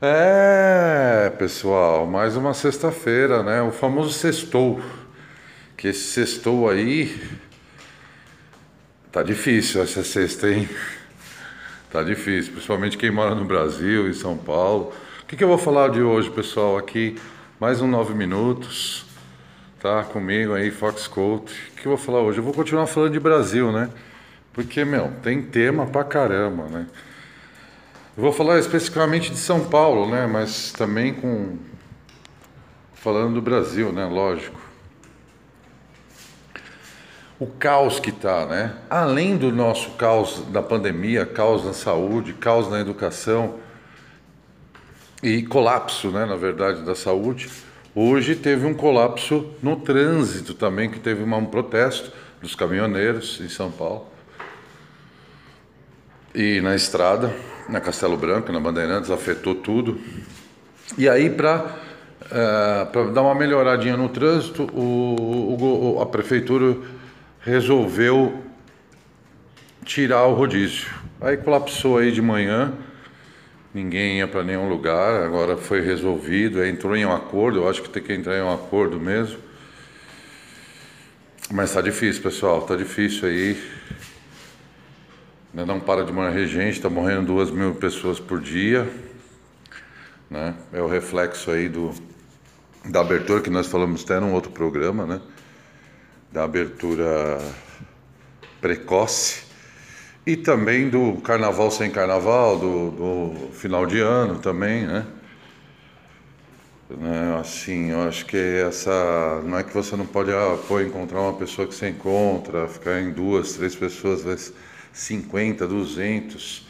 É, pessoal, mais uma sexta-feira, né? O famoso sextou. Que esse sextou aí. Tá difícil essa sexta, hein? Tá difícil, principalmente quem mora no Brasil, em São Paulo. O que, que eu vou falar de hoje, pessoal? Aqui, mais um nove minutos. Tá comigo aí, Fox Coat. O que eu vou falar hoje? Eu vou continuar falando de Brasil, né? Porque, meu, tem tema pra caramba, né? Eu vou falar especificamente de São Paulo, né? Mas também com falando do Brasil, né? Lógico. O caos que está, né? Além do nosso caos da pandemia, caos na saúde, caos na educação e colapso, né? Na verdade, da saúde. Hoje teve um colapso no trânsito também, que teve um protesto dos caminhoneiros em São Paulo e na estrada na Castelo Branco, na Bandeirantes, afetou tudo. E aí, para é, dar uma melhoradinha no trânsito, o, o, a prefeitura resolveu tirar o rodízio. Aí colapsou aí de manhã, ninguém ia para nenhum lugar, agora foi resolvido, entrou em um acordo, eu acho que tem que entrar em um acordo mesmo. Mas tá difícil, pessoal, tá difícil aí. Né, não para de morrer gente, está morrendo duas mil pessoas por dia. Né? É o reflexo aí do, da abertura que nós falamos até num outro programa, né? Da abertura precoce e também do carnaval sem carnaval, do, do final de ano também, né? né? Assim, eu acho que essa. Não é que você não pode ah, pô, encontrar uma pessoa que você encontra, ficar em duas, três pessoas, 50, 200.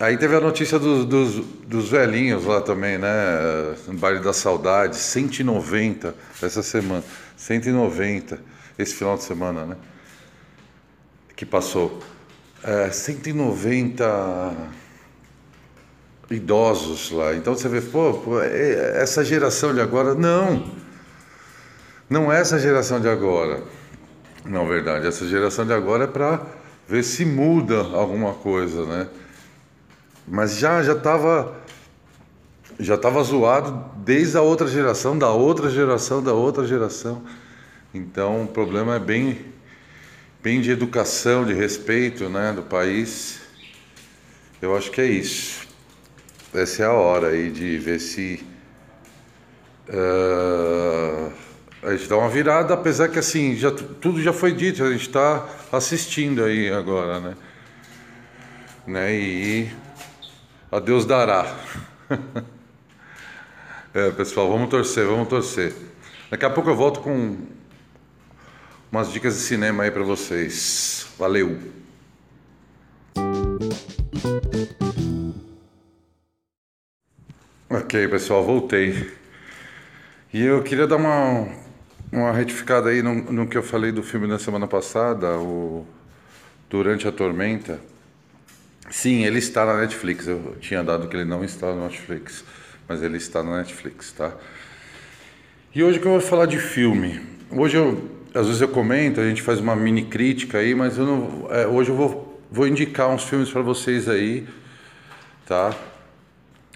Aí teve a notícia dos, dos, dos velhinhos lá também, né? No baile da saudade, 190 essa semana. 190 esse final de semana, né? Que passou. É, 190 idosos lá. Então você vê, pô, pô, é, essa geração de agora. Não! Não é essa geração de agora. Não, verdade. Essa geração de agora é para ver se muda alguma coisa, né? Mas já já estava já estava zoado desde a outra geração, da outra geração, da outra geração. Então o problema é bem bem de educação, de respeito, né, do país. Eu acho que é isso. Essa é a hora aí de ver se uh, a gente dá uma virada, apesar que assim, já, tudo já foi dito, a gente está assistindo aí agora, né? né? E a Deus dará. é, pessoal, vamos torcer, vamos torcer. Daqui a pouco eu volto com umas dicas de cinema aí para vocês. Valeu! Ok, pessoal, voltei. E eu queria dar uma uma retificada aí no, no, que eu falei do filme da semana passada, o Durante a Tormenta. Sim, ele está na Netflix. Eu tinha dado que ele não está na Netflix, mas ele está na Netflix, tá? E hoje que eu vou falar de filme. Hoje eu, às vezes eu comento, a gente faz uma mini crítica aí, mas eu não, é, hoje eu vou, vou indicar uns filmes para vocês aí, tá?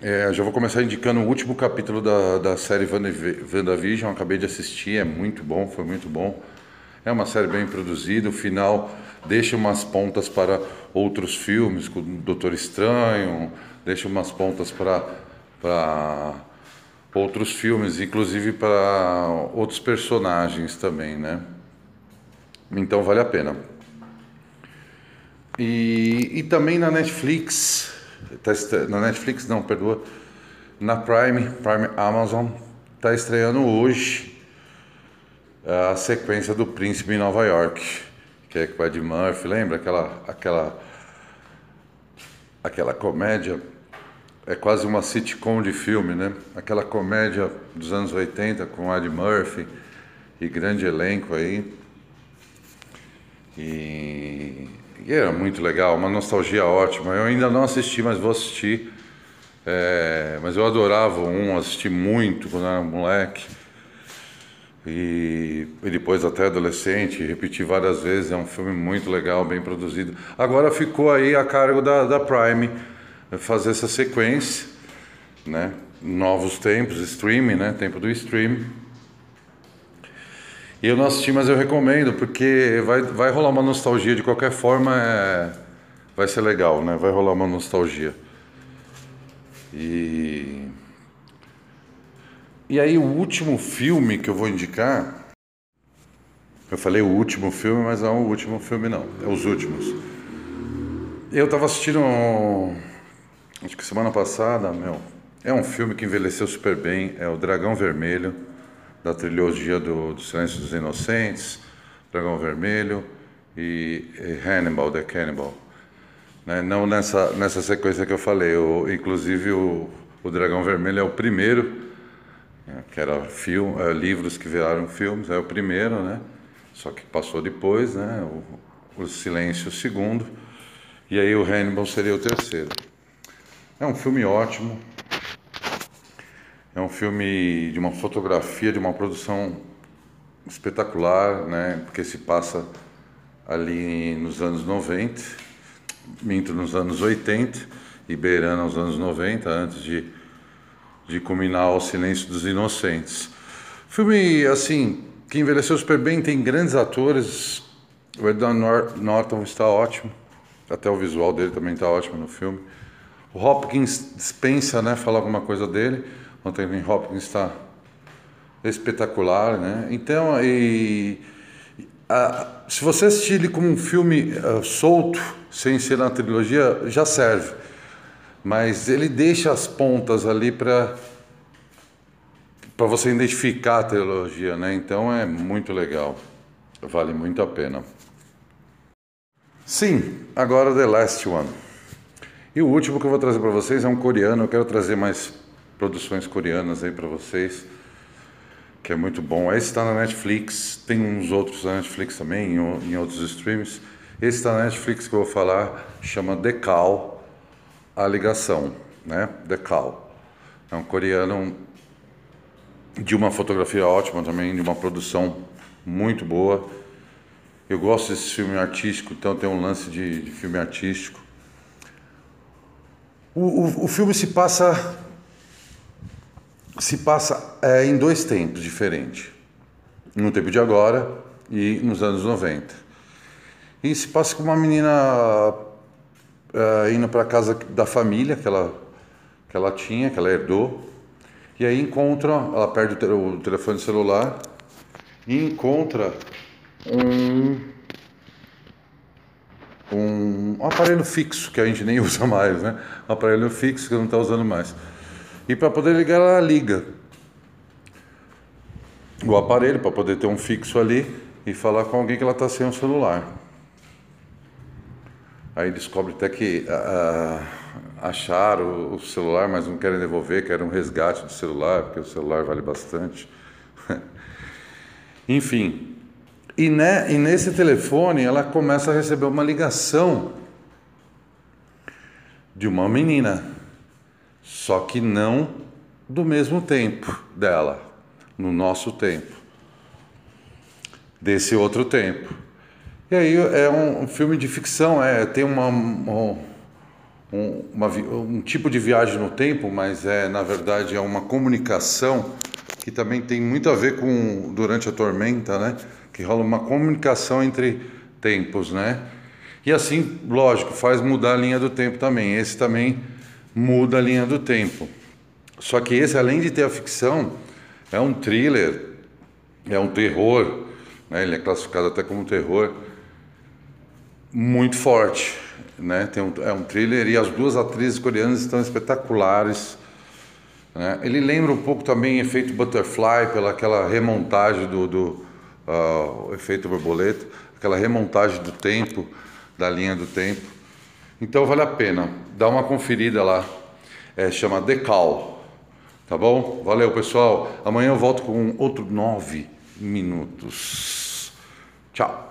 É, já vou começar indicando o último capítulo da, da série WandaVision. Acabei de assistir, é muito bom, foi muito bom. É uma série bem produzida. O final deixa umas pontas para outros filmes, com o Doutor Estranho, deixa umas pontas para, para outros filmes, inclusive para outros personagens também, né? Então vale a pena. E, e também na Netflix tá na Netflix não, perdoa, na Prime, Prime Amazon, está estreando hoje a sequência do Príncipe em Nova York, que é com Ed Murphy, lembra aquela aquela aquela comédia é quase uma sitcom de filme, né? Aquela comédia dos anos 80 com Ed Murphy e grande elenco aí. E e era muito legal, uma nostalgia ótima. Eu ainda não assisti, mas vou assistir. É, mas eu adorava um, assisti muito quando era moleque. E, e, depois até adolescente, repeti várias vezes. É um filme muito legal, bem produzido. Agora ficou aí a cargo da, da Prime fazer essa sequência. né? Novos tempos, streaming, né? Tempo do stream. Eu não assisti, mas eu recomendo, porque vai, vai rolar uma nostalgia de qualquer forma, é, vai ser legal, né? Vai rolar uma nostalgia. E. E aí, o último filme que eu vou indicar. Eu falei o último filme, mas não é o último filme, não. É os últimos. Eu tava assistindo. Acho que semana passada, meu. É um filme que envelheceu super bem. É o Dragão Vermelho da trilogia do, do Silêncio dos Inocentes, Dragão Vermelho e, e Hannibal, The Cannibal. Né? Não nessa, nessa sequência que eu falei, o, inclusive o, o Dragão Vermelho é o primeiro, né? que era filme, é, livros que viraram filmes, é o primeiro, né? Só que passou depois, né? O, o Silêncio o segundo, e aí o Hannibal seria o terceiro. É um filme ótimo, é um filme de uma fotografia, de uma produção espetacular, né? Porque se passa ali nos anos 90, minto nos anos 80 e beirando aos anos 90, antes de, de culminar o Silêncio dos Inocentes. Filme, assim, que envelheceu super bem, tem grandes atores. O Edward Norton está ótimo, até o visual dele também está ótimo no filme. O Hopkins dispensa, né, falar alguma coisa dele. Anthony Hopkins está espetacular, né? Então, e, a, se você assistir ele como um filme uh, solto, sem ser na trilogia, já serve. Mas ele deixa as pontas ali para para você identificar a trilogia, né? Então é muito legal, vale muito a pena. Sim, agora The Last One. E o último que eu vou trazer para vocês é um coreano. Eu quero trazer mais produções coreanas aí para vocês, que é muito bom. Esse está na Netflix, tem uns outros na Netflix também, em, em outros streams. Esse está na Netflix que eu vou falar, chama Decal, a ligação, né? Decal. É um coreano de uma fotografia ótima também, de uma produção muito boa. Eu gosto desse filme artístico, então tem um lance de, de filme artístico. O, o, o filme se passa se passa é, em dois tempos diferentes. No tempo de agora e nos anos 90. E se passa com uma menina é, indo para casa da família que ela, que ela tinha, que ela herdou. E aí encontra, ela perde o, telefone celular e encontra um, um aparelho fixo que a gente nem usa mais, né? Um aparelho fixo que não está usando mais. E para poder ligar, ela liga o aparelho para poder ter um fixo ali e falar com alguém que ela está sem o celular. Aí descobre até que acharam o celular, mas não querem devolver, querem um resgate do celular, porque o celular vale bastante. Enfim, e, né, e nesse telefone ela começa a receber uma ligação de uma menina só que não do mesmo tempo dela, no nosso tempo, desse outro tempo. E aí é um, um filme de ficção, é tem uma, um, uma, um tipo de viagem no tempo, mas é na verdade é uma comunicação que também tem muito a ver com durante a tormenta, né? Que rola uma comunicação entre tempos, né? E assim, lógico, faz mudar a linha do tempo também. Esse também muda a linha do tempo. Só que esse, além de ter a ficção, é um thriller, é um terror, né? ele é classificado até como terror, muito forte. Né? Tem um, é um thriller e as duas atrizes coreanas estão espetaculares. Né? Ele lembra um pouco também efeito butterfly, pela aquela remontagem do, do uh, efeito borboleta, aquela remontagem do tempo, da linha do tempo. Então vale a pena, dá uma conferida lá. É, chama Decal. Tá bom? Valeu, pessoal. Amanhã eu volto com outro nove minutos. Tchau.